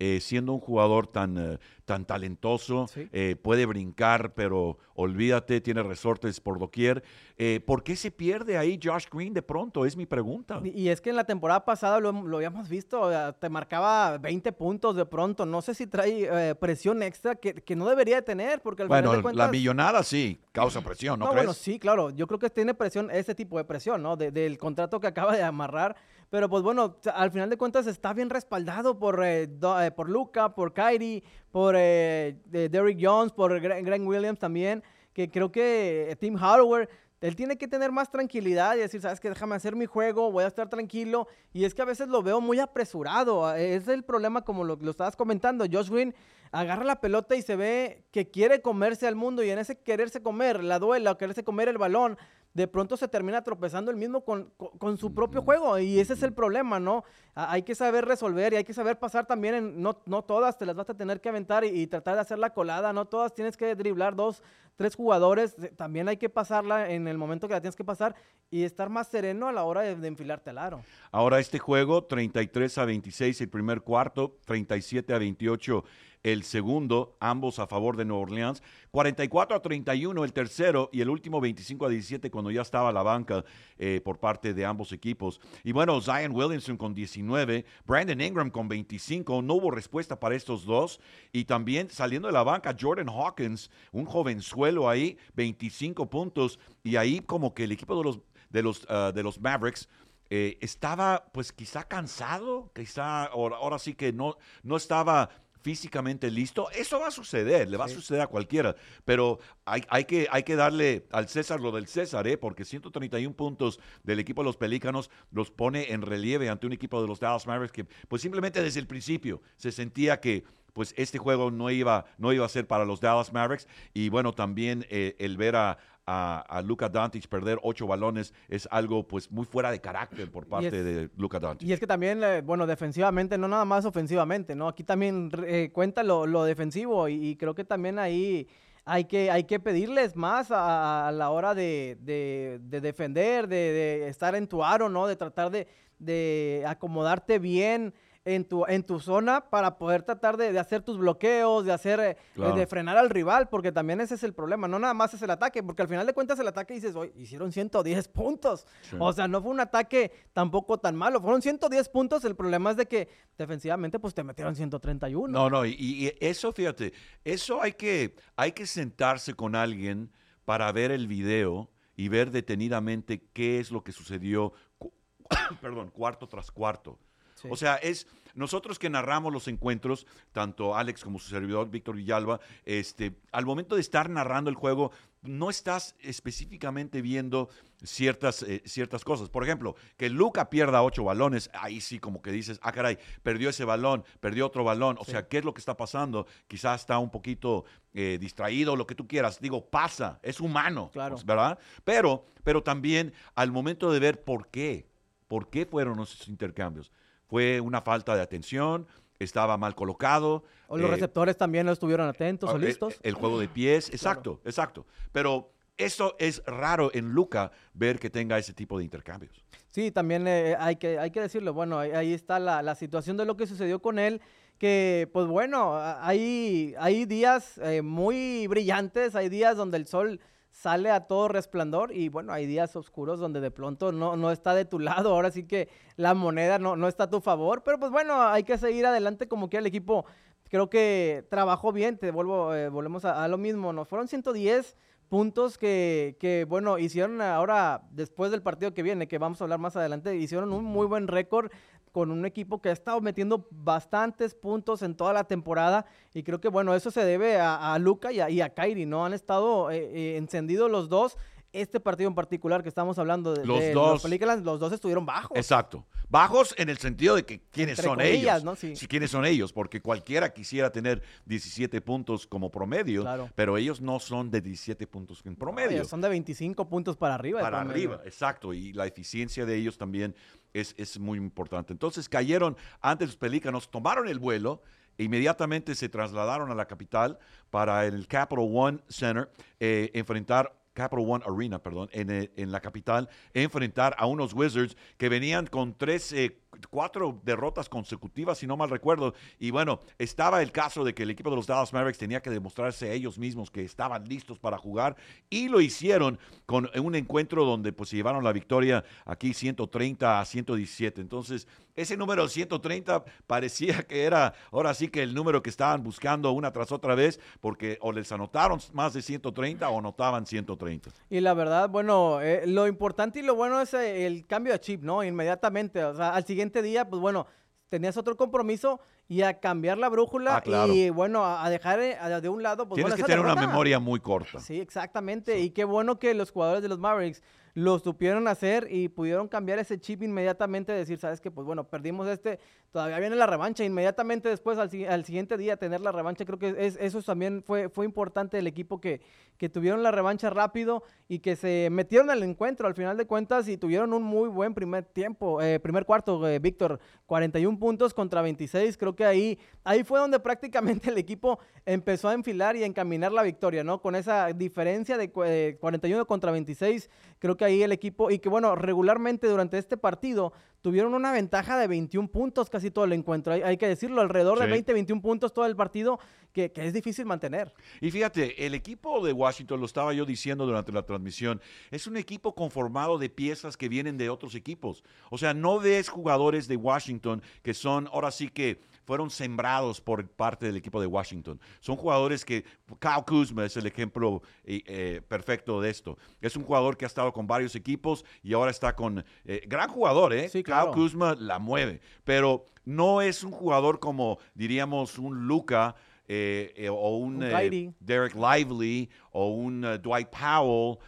eh, siendo un jugador tan, eh, tan talentoso? Sí. eh, puede brincar, pero olvídate, tiene resortes por doquier. Eh, ¿Por qué se pierde ahí Josh Green de pronto? Es mi pregunta. Y y es que en la temporada pasada lo, lo habíamos visto, te marcaba 20 puntos de pronto. No sé si trae eh, presión extra que, que no debería de tener, porque al final Bueno, de la millonada sí causa presión, ¿no, No, crees? bueno, sí, claro. Yo creo que tiene presión, ese tipo de presión, ¿no? De- del contrato que acaba de amarrar. Pero pues bueno, al final de cuentas está bien respaldado por, eh, eh, por Luca, por Kyrie, por eh, de Derrick Jones, por Grant Williams también. Que creo que eh, Tim Hardaway, él tiene que tener más tranquilidad y decir, sabes que déjame hacer mi juego, voy a estar tranquilo. Y es que a veces lo veo muy apresurado. eh, Es el problema, como lo, lo estabas comentando. Josh Green agarra la pelota y se ve que quiere comerse al mundo y en ese quererse comer la duela o quererse comer el balón, de pronto se termina tropezando el mismo con, con- con su propio juego y ese es el problema, ¿no? A- hay que saber resolver y hay que saber pasar también en, no, no todas te las vas a tener que aventar y, y tratar de hacer la colada, no todas tienes que driblar dos, tres jugadores, eh, también hay que pasarla en el momento que la tienes que pasar y estar más sereno a la hora de, de enfilarte al aro. Ahora este juego, 33 a 26 el primer cuarto, 37 a 28 el segundo, ambos a favor de Nueva Orleans, 44 a 31 el tercero y el último 25 a 17 cuando ya estaba la banca eh, por parte de ambos equipos. Y bueno, Zion Williamson con 19, Brandon Ingram con 25, no hubo respuesta para estos dos. Y también saliendo de la banca, Jordan Hawkins, un jovenzuelo ahí, 25 puntos. Y ahí como que el equipo de los, de los, ah, de los Mavericks eh, estaba pues quizá cansado, quizá ahora, ahora sí que no, no estaba físicamente listo. Eso va a suceder, le va a suceder a cualquiera, pero hay, hay, que, hay que darle al César lo del César, ¿eh? porque 131 puntos del equipo de los Pelícanos los pone en relieve ante un equipo de los Dallas Mavericks que pues simplemente desde el principio se sentía que pues este juego no iba, no iba a ser para los Dallas Mavericks y bueno, también eh, el ver a, a, a Luka Doncic perder ocho balones es algo pues muy fuera de carácter por parte es- de Luka Doncic. Y es que también, eh, bueno, defensivamente, no nada más ofensivamente, ¿no? Aquí también eh, cuenta lo, lo defensivo y, y creo que también ahí hay que, hay que pedirles más a, a la hora de, de- de defender, de, de estar en tu aro, ¿no? De tratar de, de acomodarte bien en tu, en tu zona para poder tratar de, de hacer tus bloqueos, de hacer, eh, Claro. de frenar al rival, porque también ese es el problema, no nada más es el ataque, porque al final de cuentas el ataque dices, oye, hicieron 110 puntos, Sí. o sea, no fue un ataque tampoco tan malo, fueron 110 puntos, el problema es de que defensivamente pues te metieron 131. No, no, y, y eso, fíjate, eso hay que, hay que sentarse con alguien para ver el video y ver detenidamente qué es lo que sucedió, perdón, cuarto tras cuarto. Sí. O sea, es nosotros que narramos los encuentros, tanto Alex como su servidor Víctor Villalba, este, al momento de estar narrando el juego, no estás específicamente viendo ciertas, eh, ciertas cosas. Por ejemplo, que Luca pierda ocho balones, ahí sí como que dices, ah, caray, perdió ese balón, perdió otro balón. O Sí. sea, ¿qué es lo que está pasando? Quizás está un poquito eh, distraído, lo que tú quieras. Digo, pasa, es humano, Claro. pues, ¿verdad? Pero, pero también al momento de ver por qué, por qué fueron esos intercambios. Fue una falta de atención, estaba mal colocado. O los eh, receptores también no estuvieron atentos o el- listos. El, juego de pies, exacto, exacto. Pero eso es raro en Luca ver que tenga ese tipo de intercambios. Sí, también eh, hay, que, hay que decirlo. Bueno, ahí, ahí está la, la situación de lo que sucedió con él. Que, pues bueno, hay, hay días eh, muy brillantes, hay días donde el sol sale a todo resplandor y bueno, hay días oscuros donde de pronto no, no está de tu lado. Ahora sí que la moneda no, no está a tu favor. Pero pues bueno, hay que seguir adelante como que el equipo creo que trabajó bien. Te vuelvo, eh, volvemos a, a lo mismo. Nos fueron 110 puntos que, que, bueno, hicieron ahora, después del partido que viene, que vamos a hablar más adelante, hicieron un muy buen récord con un equipo que ha estado metiendo bastantes puntos en toda la temporada y creo que, bueno, eso se debe a, Luca y a, y Kairi, ¿no? Han estado eh, eh, encendidos los dos. Este partido en particular que estamos hablando de Los de dos. Pelicans, los dos estuvieron bajos. Exacto. Bajos en el sentido de que quiénes Entre son comillas, ellos. ¿no? Sí. Sí, quiénes son ellos, porque cualquiera quisiera tener 17 puntos como promedio, Claro. pero ellos no son de 17 puntos en promedio. Oye, son de 25 puntos para arriba. para arriba, exacto. Y la eficiencia de ellos también es, es muy importante. Entonces cayeron antes los pelícanos, tomaron el vuelo. e Inmediatamente se trasladaron a la capital para el Capital One Center eh, enfrentar Capital One Arena, perdón, en, en la capital, enfrentar a unos Wizards que venían con tres, eh, cuatro derrotas consecutivas, si no mal recuerdo. Y bueno, estaba el caso de que el equipo de los Dallas Mavericks tenía que demostrarse ellos mismos que estaban listos para jugar y lo hicieron con un encuentro donde pues se llevaron la victoria aquí 130 a 117. Entonces, ese número 130 parecía que era ahora sí que el número que estaban buscando una tras otra vez porque o les anotaron más de 130 o anotaban 130. Y la verdad, bueno, eh, lo importante y lo bueno es eh, el cambio de chip, ¿no? Inmediatamente, o sea, al siguiente día, pues bueno, tenías otro compromiso y a cambiar la brújula Ah, claro. y bueno, a, dejar eh, a- de un lado, pues Tienes bueno, que tener una memoria muy corta. Sí, exactamente. Y qué bueno que los jugadores de los Mavericks lo supieron hacer y pudieron cambiar ese chip inmediatamente, decir, sabes que, pues bueno, perdimos este, todavía viene la revancha, inmediatamente después, al, al siguiente día, tener la revancha, creo que es, eso también fue, fue importante el equipo que, que tuvieron la revancha rápido y que se metieron al encuentro. Al final de cuentas y tuvieron un muy buen primer tiempo, eh, primer cuarto, eh, Víctor, 41 puntos contra 26, creo que ahí, ahí fue donde prácticamente el equipo empezó a enfilar y a encaminar la victoria, ¿no? Con esa diferencia de cu- eh, 41 contra 26, creo que ahí el equipo, y que bueno, regularmente durante este partido tuvieron una ventaja de 21 puntos casi todo el encuentro, hay, hay que decirlo, alrededor de Sí. 20, 21 puntos todo el partido, que, que es difícil mantener. Y fíjate, el equipo de Washington, lo estaba yo diciendo durante la transmisión, es un equipo conformado de piezas que vienen de otros equipos. O sea, no ves jugadores de Washington que son, ahora sí que fueron sembrados por parte del equipo de Washington. Son jugadores que, Kyle Kuzma es el ejemplo eh, eh, perfecto de esto. Es un jugador que ha estado con varios equipos y ahora está con, eh, gran jugador, ¿eh? Sí, claro. Kyle Kuzma la mueve, pero no es un jugador como, diríamos, un Luca. Eh, eh, o un, Un eh. Derek Lively o un eh, Dwight Powell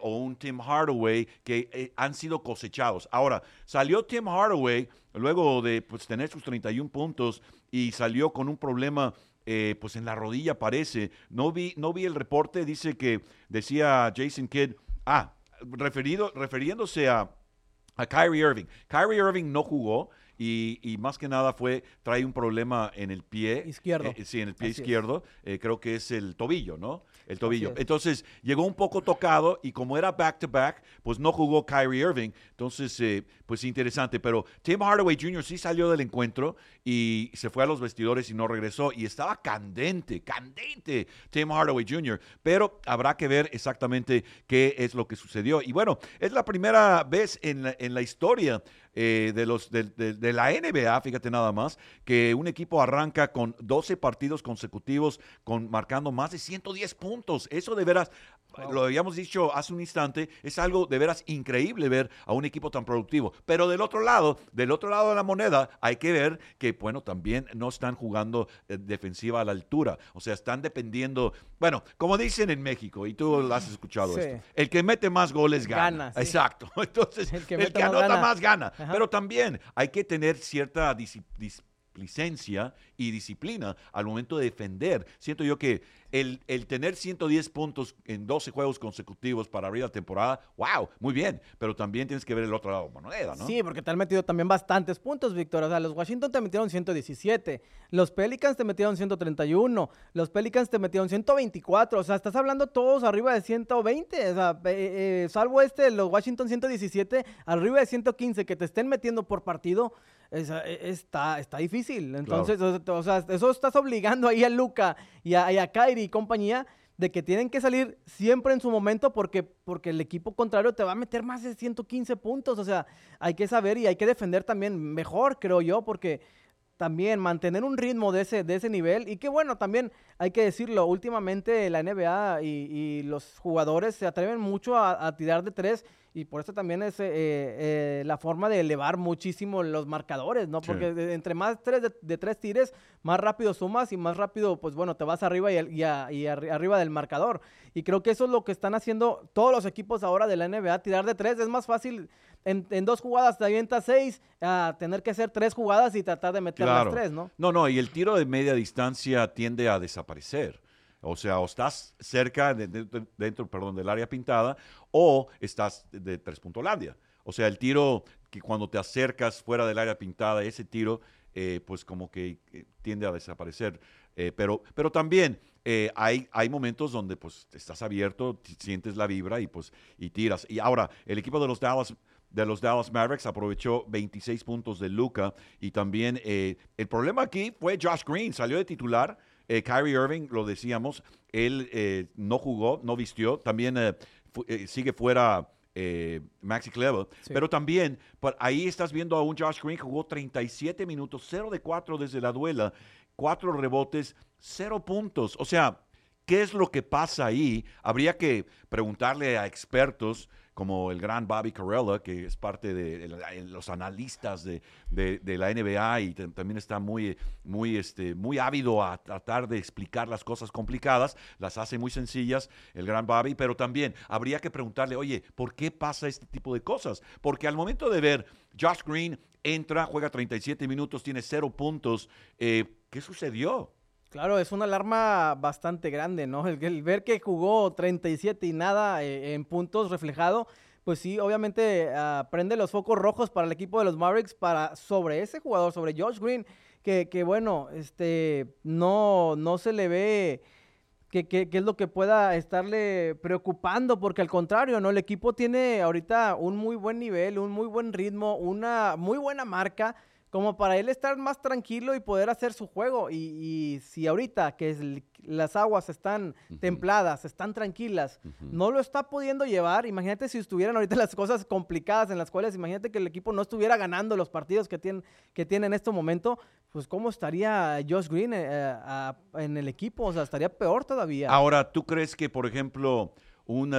o un Tim Hardaway que han sido cosechados. Ahora, salió Tim Hardaway luego de pues, tener sus 31 puntos y salió con un problema eh, pues en la rodilla parece. No vi, no vi el reporte, dice que decía Jason Kidd, ah, referido, refiriéndose a, a Kyrie Irving. Kyrie Irving no jugó y, y más que nada fue, trae un problema en el pie. Izquierdo. Eh, sí, en el pie Así izquierdo. Eh, creo que es el tobillo, ¿no? El tobillo. es. Entonces, llegó un poco tocado y como era back-to-back, pues no jugó Kyrie Irving. Entonces, eh, pues interesante. Pero Tim Hardaway Jr. sí salió del encuentro y se fue a los vestidores y no regresó. Y estaba candente, candente Tim Hardaway Jr. Pero habrá que ver exactamente qué es lo que sucedió. Y bueno, es la primera vez en la, en la historia eh, de, los, de, de- de la NBA, fíjate nada más, que un equipo arranca con 12 partidos consecutivos con marcando más de 110 puntos. Eso de veras, lo habíamos dicho hace un instante, es algo de veras increíble ver a un equipo tan productivo. Pero del otro lado, del otro lado de la moneda, hay que ver que, bueno, también no están jugando eh, defensiva a la altura. O sea, están dependiendo, bueno, como dicen en México, y tú lo has escuchado Sí. esto, el que mete más goles gana. Gana, sí. Exacto. Entonces, El el que anota gana. más gana. Ajá. Pero también hay que tener cierta disi- dis- licencia y disciplina al momento de defender. Siento yo que el, el, tener 110 puntos en 12 juegos consecutivos para abrir la temporada, wow, muy bien, pero también tienes que ver el otro lado de moneda, ¿no? Sí, porque te han metido también bastantes puntos, Víctor. O sea, los Washington te metieron 117, los Pelicans te metieron 131, los Pelicans te metieron 124, o sea, estás hablando todos arriba de 120, o sea, eh, eh, salvo este, los Washington 117, arriba de 115, que te estén metiendo por partido, e, está, está difícil. Entonces, o, sea, eso estás obligando ahí a Luca y a, y a Kyrie y compañía de que tienen que salir siempre en su momento porque, porque el equipo contrario te va a meter más de 115 puntos. O sea, hay que saber y hay que defender también mejor, creo yo, porque también mantener un ritmo de ese, de ese nivel. Y que bueno, también hay que decirlo, últimamente la NBA y, los jugadores se atreven mucho a tirar de tres y por eso también es eh, eh, la forma de elevar muchísimo los marcadores, ¿no? Porque entre más tres de, tres tires, más rápido sumas y más rápido, pues bueno, te vas arriba y, arriba del marcador. Y creo que eso es lo que están haciendo todos los equipos ahora de la NBA, tirar de tres. Es más fácil en, dos jugadas te avientas seis, a tener que hacer tres jugadas y tratar de meter las tres, ¿no? No, no, y el tiro de media distancia tiende a desaparecer. O sea, o estás cerca, de, dentro, perdón, del área pintada, o estás de tres puntolandia. O sea, el tiro que cuando te acercas fuera del área pintada, ese tiro, eh, pues como que eh, tiende a desaparecer. Eh, pero, pero también hay, hay momentos donde pues estás abierto, sientes la vibra y pues y tiras. Y ahora, el equipo de los Dallas de los Dallas Mavericks aprovechó 26 puntos de Luca y también el problema aquí fue Josh Green, salió de titular eh, Kyrie Irving, lo decíamos, él eh, no jugó, no vistió. También eh, sigue fuera Maxi Clever. Pero también, pues, ahí estás viendo a un Josh Green que jugó 37 minutos, 0 de 4 desde la duela, 4 rebotes, 0 puntos. O sea, ¿qué es lo que pasa ahí? Habría que preguntarle a expertos como el gran Bobby Carella, que es parte de, los analistas de, la NBA y también está muy, muy, este, muy ávido a tratar de explicar las cosas complicadas, las hace muy sencillas el gran Bobby, pero también habría que preguntarle, oye, ¿por qué pasa este tipo de cosas? Porque al momento de ver Josh Green entra, juega 37 minutos, tiene cero puntos, eh, ¿qué sucedió? Claro, es una alarma bastante grande, ¿no? El, ver que jugó 37 y nada eh, en puntos reflejado, pues sí, obviamente uh, prende los focos rojos para el equipo de los Mavericks para sobre ese jugador, sobre Josh Green, que, que bueno, este, no, no se le ve qué que, es lo que pueda estarle preocupando, porque al contrario, ¿no? El equipo tiene ahorita un muy buen nivel, un muy buen ritmo, una muy buena marca como para él estar más tranquilo y poder hacer su juego. Y, si ahorita que las aguas están templadas, están tranquilas, no lo está pudiendo llevar, imagínate si estuvieran ahorita las cosas complicadas en las cuales, imagínate que el equipo no estuviera ganando los partidos que tiene, que tiene en este momento, pues cómo estaría Josh Green eh, en el equipo, o sea, estaría peor todavía. Ahora, ¿tú crees que, por ejemplo, un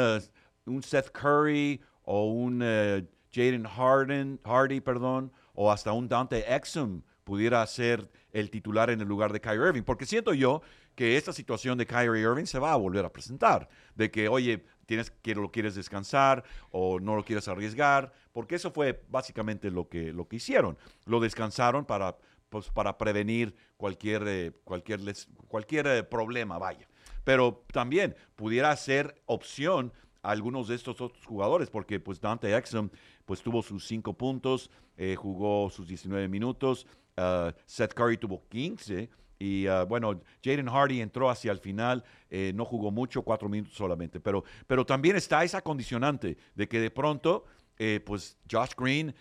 Seth Curry o un eh, Jaden Harden, Hardy, perdón, o hasta un Dante Exum pudiera ser el titular en el lugar de Kyrie Irving. Porque siento yo que esta situación de Kyrie Irving se va a volver a presentar. De que, oye, tienes, que lo quieres descansar o no lo quieres arriesgar. Porque eso fue básicamente lo que, lo que hicieron. Lo descansaron para, pues, para prevenir cualquier, eh, cualquier, cualquier eh, problema, vaya. Pero también pudiera ser opción a algunos de estos otros jugadores, porque pues Dante Exum pues tuvo sus cinco puntos, eh, jugó sus 19 minutos, uh, Seth Curry tuvo 15 y uh, bueno, Jaden Hardy entró hacia el final, eh, no jugó mucho, cuatro minutos solamente, pero, pero también está esa condicionante de que de pronto eh, pues Josh Green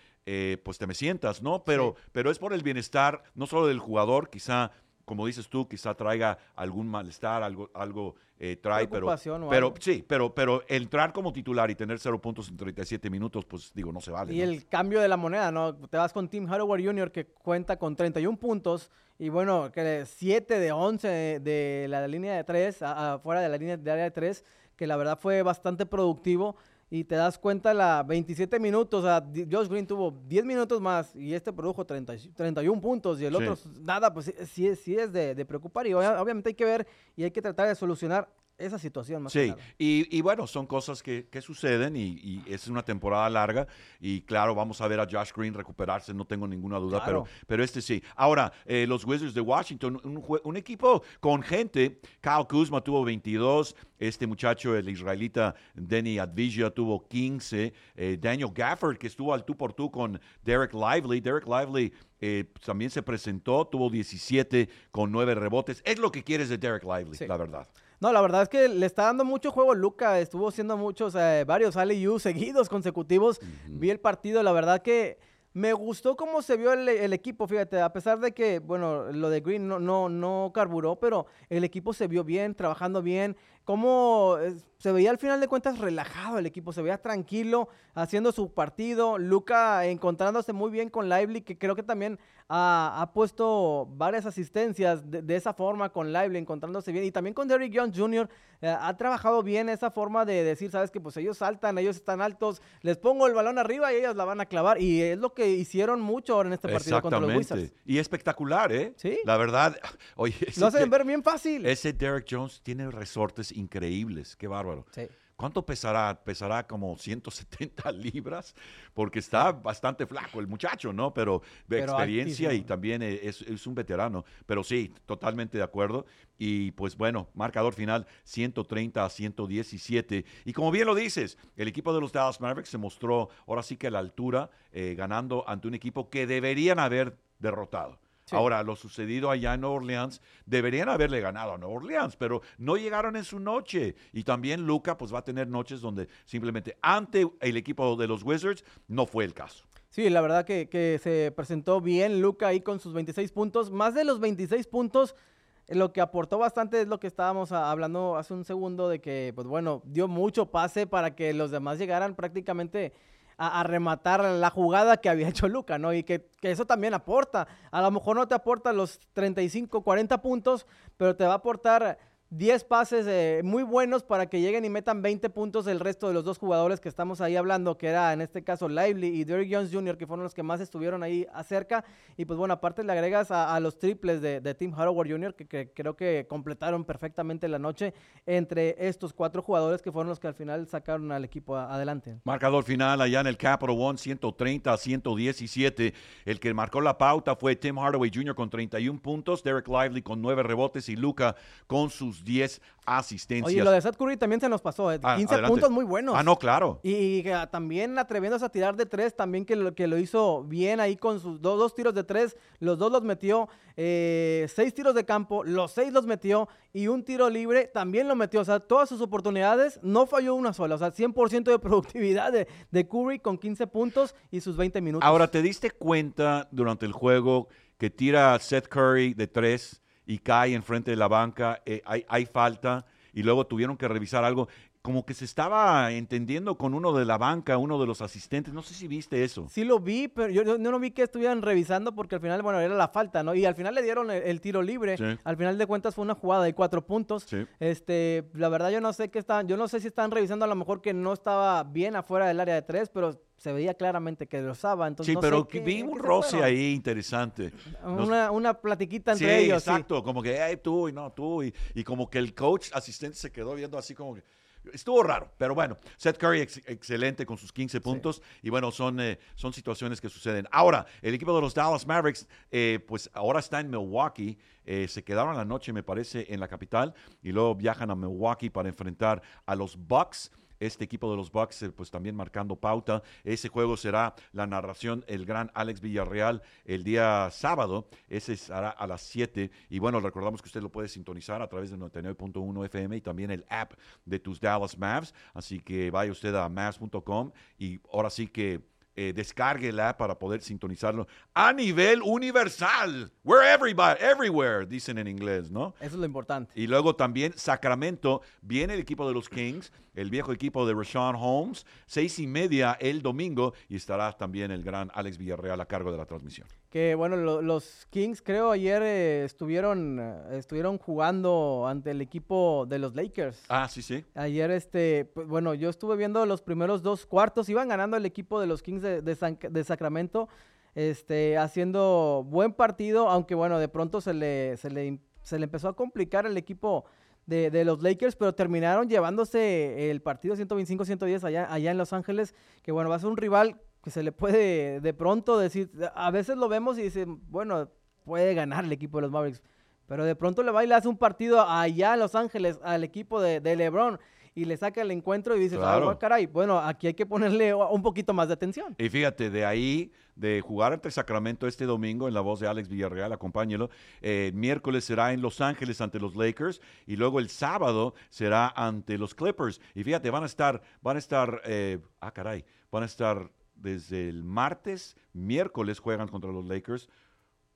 pues te me sientas, ¿no? Pero, pero es por el bienestar no solo del jugador, quizá como dices tú, quizá traiga algún malestar, algo, algo eh, trae, pero, pero sí, pero, pero entrar como titular y tener cero puntos en 37 minutos, pues digo, no se vale. Y el cambio de la moneda, ¿no? Te vas con Tim Hardaway Jr. que cuenta con 31 puntos y bueno, que 7 de 11 de, la línea de 3, afuera de la línea de área de 3, que la verdad fue bastante productivo y te das cuenta la 27 minutos, o sea, Josh Green tuvo 10 minutos más y este produjo 30, 31 puntos y el otro nada, pues sí, sí es de, preocupar y obviamente hay que ver y hay que tratar de solucionar esa situación más Sí, y, y, bueno, son cosas que, que suceden y, y, es una temporada larga y claro, vamos a ver a Josh Green recuperarse, no tengo ninguna duda, pero, pero este sí. Ahora, eh, los Wizards de Washington, un, un, equipo con gente, Kyle Kuzma tuvo 22, este muchacho, el israelita Denny Advija tuvo 15, eh, Daniel Gafford, que estuvo al tú por tú con Derek Lively, Derek Lively eh, también se presentó, tuvo 17 con 9 rebotes. Es lo que quieres de Derek Lively, la verdad. No, la verdad es que le está dando mucho juego Luca. Estuvo haciendo muchos, eh, varios alley seguidos, consecutivos. Vi el partido, la verdad que me gustó cómo se vio el, equipo, fíjate, a pesar de que, bueno, lo de Green no, no, no carburó, pero el equipo se vio bien, trabajando bien. Cómo se veía al final de cuentas relajado el equipo, se veía tranquilo, haciendo su partido. Luca encontrándose muy bien con Lively, que creo que también ha, puesto varias asistencias de, esa forma con Lively, encontrándose bien. Y también con Derrick Jones Jr. Eh, ha trabajado bien esa forma de decir, sabes que pues ellos saltan, ellos están altos, les pongo el balón arriba y ellos la van a clavar. Y es lo que hicieron mucho ahora en este partido contra los Wizards. Y espectacular, ¿eh? Sí. La verdad, oye. Lo hacen ver bien fácil. Ese Derrick Jones tiene resortes increíbles. Qué bárbaro. ¿Cuánto pesará? Pesará como 170 libras, porque está bastante flaco el muchacho, ¿no? Pero de experiencia y también es, es, un veterano. Pero sí, totalmente de acuerdo. Y pues bueno, marcador final 130 a 117. Y como bien lo dices, el equipo de los Dallas Mavericks se mostró ahora sí que a la altura, eh, ganando ante un equipo que deberían haber derrotado. Ahora, lo sucedido allá en Nueva Orleans, deberían haberle ganado a Nueva Orleans, pero no llegaron en su noche. Y también Luca, pues va a tener noches donde simplemente ante el equipo de los Wizards no fue el caso. Sí, la verdad que, que se presentó bien Luca ahí con sus 26 puntos. Más de los 26 puntos, lo que aportó bastante es lo que estábamos hablando hace un segundo de que, pues bueno, dio mucho pase para que los demás llegaran prácticamente a, rematar la jugada que había hecho Luca, ¿no? Y que, que, eso también aporta. A lo mejor no te aporta los 35, 40 puntos, pero te va a aportar 10 pases eh, muy buenos para que lleguen y metan 20 puntos el resto de los dos jugadores que estamos ahí hablando, que era en este caso Lively y Derrick Jones Jr., que fueron los que más estuvieron ahí acerca. Y pues bueno, aparte le agregas a, los triples de, Tim Howard Jr., que, creo que completaron perfectamente la noche entre estos cuatro jugadores que fueron los que al final sacaron al equipo adelante. Marcador final allá en el Capital One, 130 a 117. El que marcó la pauta fue Tim Hardaway Jr. con 31 puntos, Derek Lively con 9 rebotes y Luca con sus 10 asistencias. Oye, lo de Seth Curry también se nos pasó, 15 eh. ah, puntos muy buenos. Ah, no, claro. Y, también atreviéndose a tirar de tres, también que lo, que lo hizo bien ahí con sus dos, dos tiros de tres, los dos los metió, eh, seis tiros de campo, los seis los metió y un tiro libre también lo metió. O sea, todas sus oportunidades no falló una sola. O sea, 100% de productividad de, de Curry con 15 puntos y sus 20 minutos. Ahora, ¿te diste cuenta durante el juego que tira Seth Curry de tres? Y cae enfrente de la banca, eh, hay, hay falta y luego tuvieron que revisar algo como que se estaba entendiendo con uno de la banca, uno de los asistentes. No sé si viste eso. Sí lo vi, pero yo, no vi que estuvieran revisando porque al final, bueno, era la falta, ¿no? Y al final le dieron el, tiro libre. Al final de cuentas fue una jugada de cuatro puntos. Este, la verdad yo no sé qué están, yo no sé si están revisando a lo mejor que no estaba bien afuera del área de tres, pero se veía claramente que lo usaba. Entonces, sí, pero vi un roce ahí interesante. Una, una platiquita entre sí, ellos. Exacto, como que hey, tú y no tú. Y, y como que el coach asistente se quedó viendo así como que Estuvo raro, pero bueno, Seth Curry excelente con sus 15 puntos y bueno, son, eh, son situaciones que suceden. Ahora, el equipo de los Dallas Mavericks, eh, pues ahora está en Milwaukee, eh, se quedaron la noche, me parece, en la capital y luego viajan a Milwaukee para enfrentar a los Bucks este equipo de los Bucks, eh, pues también marcando pauta. Ese juego será la narración el gran Alex Villarreal el día sábado. Ese será a las 7. Y bueno, recordamos que usted lo puede sintonizar a través de 99.1 FM y también el app de tus Dallas Mavs. Así que vaya usted a mavs.com y ahora sí que eh, descárguela para poder sintonizarlo a nivel universal. We're everybody, everywhere, dicen en inglés, ¿no? Eso es lo importante. Y luego también Sacramento, viene el equipo de los Kings, el viejo equipo de Rashawn Holmes, seis y media el domingo y estará también el gran Alex Villarreal a cargo de la transmisión. Que bueno, los Kings creo ayer eh, estuvieron, eh, estuvieron jugando ante el equipo de los Lakers. Ah, sí, sí. Ayer, este, pues, bueno, yo estuve viendo los primeros dos cuartos, iban ganando el equipo de los Kings de, de, Sacramento, este, haciendo buen partido, aunque bueno, de pronto se le, se le se le empezó a complicar el equipo de, los Lakers, pero terminaron llevándose el partido 125-110 allá, allá en Los Ángeles, que bueno, va a ser un rival que se le puede de pronto decir, a veces lo vemos y dicen, bueno, puede ganar el equipo de los Mavericks, pero de pronto le va y le hace un partido allá en Los Ángeles al equipo de, de LeBron y le saca el encuentro y dice, ah, caray, bueno, aquí hay que ponerle un poquito más de atención. Y fíjate, de ahí, de jugar ante Sacramento este domingo, en la voz de Alex Villarreal, acompáñelo, eh, miércoles será en Los Ángeles ante los Lakers y luego el sábado será ante los Clippers. Y fíjate, van a estar, van a estar, eh, ah, caray, van a estar desde el martes, miércoles juegan contra los Lakers,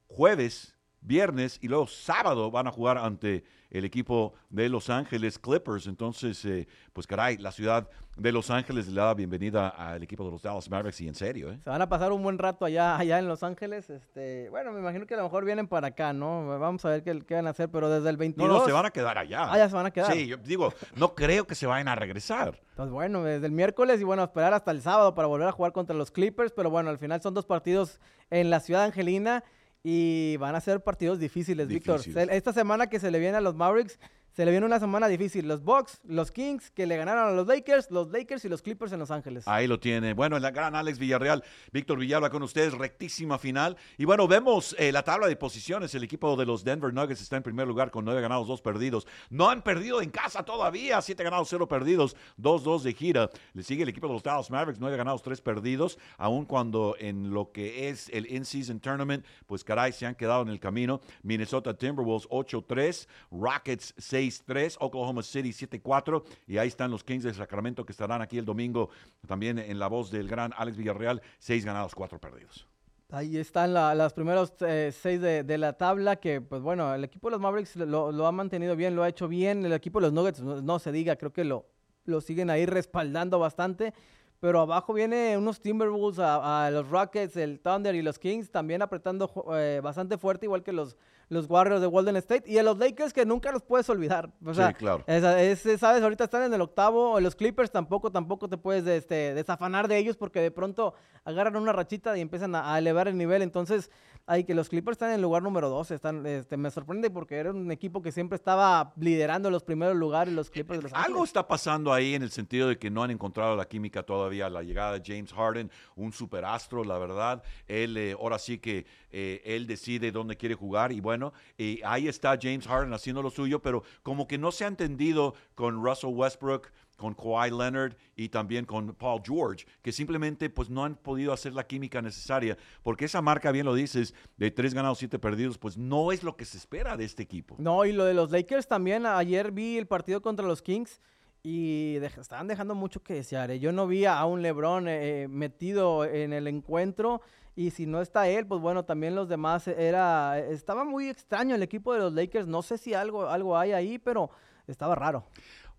jueves viernes y luego sábado van a jugar ante el equipo de Los Ángeles Clippers. Entonces, eh, pues caray, la ciudad de Los Ángeles le da bienvenida al equipo de los Dallas Mavericks y en serio. ¿eh? Se van a pasar un buen rato allá, allá en Los Ángeles. Este, bueno, me imagino que a lo mejor vienen para acá, ¿no? Vamos a ver qué, qué van a hacer, pero desde el 22... No, no, se van a quedar allá. Ah, ya se van a quedar. Sí, yo digo, no creo que se vayan a regresar. Pues bueno, desde el miércoles y bueno, esperar hasta el sábado para volver a jugar contra los Clippers, pero bueno, al final son dos partidos en la ciudad angelina y van a ser partidos difíciles, Víctor. Esta semana que se le viene a los Mavericks, se le viene una semana difícil. Los Bucks, los Kings, que le ganaron a los Lakers, los Lakers y los Clippers en Los Ángeles. Ahí lo tiene. Bueno, el gran Alex Villarreal, Víctor Villalba con ustedes, rectísima final. Y bueno, vemos eh, la tabla de posiciones. El equipo de los Denver Nuggets está en primer lugar con nueve ganados, dos perdidos. No han perdido en casa todavía. Siete ganados, cero perdidos, dos, dos de gira. Le sigue el equipo de los Dallas Mavericks, nueve ganados, tres perdidos. Aun cuando en lo que es el In-Season Tournament, pues caray, se han quedado en el camino. Minnesota Timberwolves 8-3, Rockets 6 6-3, Oklahoma City 7-4 y ahí están los Kings de Sacramento que estarán aquí el domingo también en la voz del gran Alex Villarreal, 6 ganados, 4 perdidos. Ahí están los primeros eh, seis de, la tabla que, pues bueno, el equipo de los Mavericks lo, ha mantenido bien, lo ha hecho bien. El equipo de los Nuggets, no, se diga, creo que lo, lo siguen ahí respaldando bastante. Pero abajo viene unos Timberwolves, a, los Rockets, el Thunder y los Kings también apretando eh, bastante fuerte, igual que los, los Warriors de Golden State y a los Lakers que nunca los puedes olvidar. sí, claro. sabes, ahorita están en el octavo, los Clippers tampoco, tampoco te puedes este, desafanar de ellos porque de pronto agarran una rachita y empiezan a, elevar el nivel. Entonces, hay que los Clippers están en el lugar número 12. Están, este, me sorprende porque era un equipo que siempre estaba liderando los primeros lugares, los Clippers de los Algo está pasando ahí en el sentido de que no han encontrado la química todavía. La llegada de James Harden, un superastro, la verdad. Él, eh, ahora sí que eh, él decide dónde quiere jugar y bueno, y ahí está James Harden haciendo lo suyo, pero como que no se ha entendido con Russell Westbrook con Kawhi Leonard y también con Paul George, que simplemente pues no han podido hacer la química necesaria, porque esa marca, bien lo dices, de tres ganados, siete perdidos, pues no es lo que se espera de este equipo. No, y lo de los Lakers también, ayer vi el partido contra los Kings y estaban dejando mucho que desear. ¿eh? Yo no vi a un LeBron eh, metido en el encuentro y si no está él, pues bueno, también los demás era estaba muy extraño el equipo de los Lakers. No sé si algo algo hay ahí, pero estaba raro.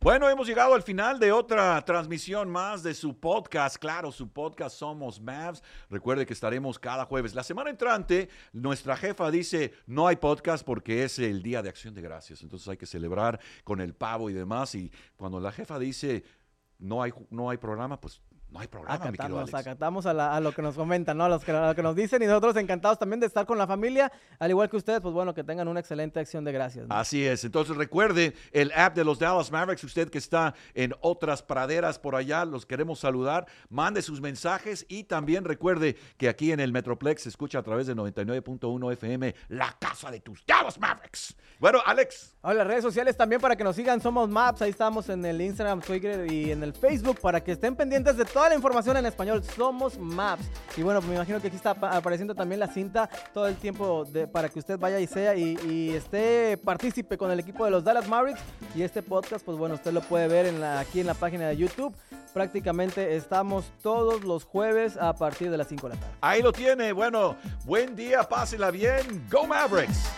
Bueno, hemos llegado al final de otra transmisión más de su podcast. Claro, su podcast Somos Mavs. Recuerde que estaremos cada jueves. La semana entrante, nuestra jefa dice, no hay podcast porque es el Día de Acción de Gracias. Entonces hay que celebrar con el pavo y demás. Y cuando la jefa dice, no hay, no hay programa, pues no hay problema, acatamos, acatamos a, lo que nos comentan, ¿no? A, los que, lo que nos dicen y nosotros encantados también de estar con la familia, al igual que ustedes, pues bueno, que tengan una excelente acción de gracias. Así es, entonces recuerde el app de los Dallas Mavericks, usted que está en otras praderas por allá, los queremos saludar, mande sus mensajes y también recuerde que aquí en el Metroplex se escucha a través de 99.1 FM, la casa de tus Dallas Mavericks. Bueno, Alex. Hola, redes sociales también para que nos sigan, somos Maps, ahí estamos en el Instagram, Twitter y en el Facebook para que estén pendientes de todo toda la información en español. Somos Maps. Y bueno, me imagino que aquí está apareciendo también la cinta todo el tiempo para que usted vaya y sea y, esté partícipe con el equipo de los Dallas Mavericks. Y este podcast, pues bueno, usted lo puede ver en la, aquí en la página de YouTube. Prácticamente estamos todos los jueves a partir de las 5 de la tarde. Ahí lo tiene. Bueno, buen día, pásela bien. Go Mavericks.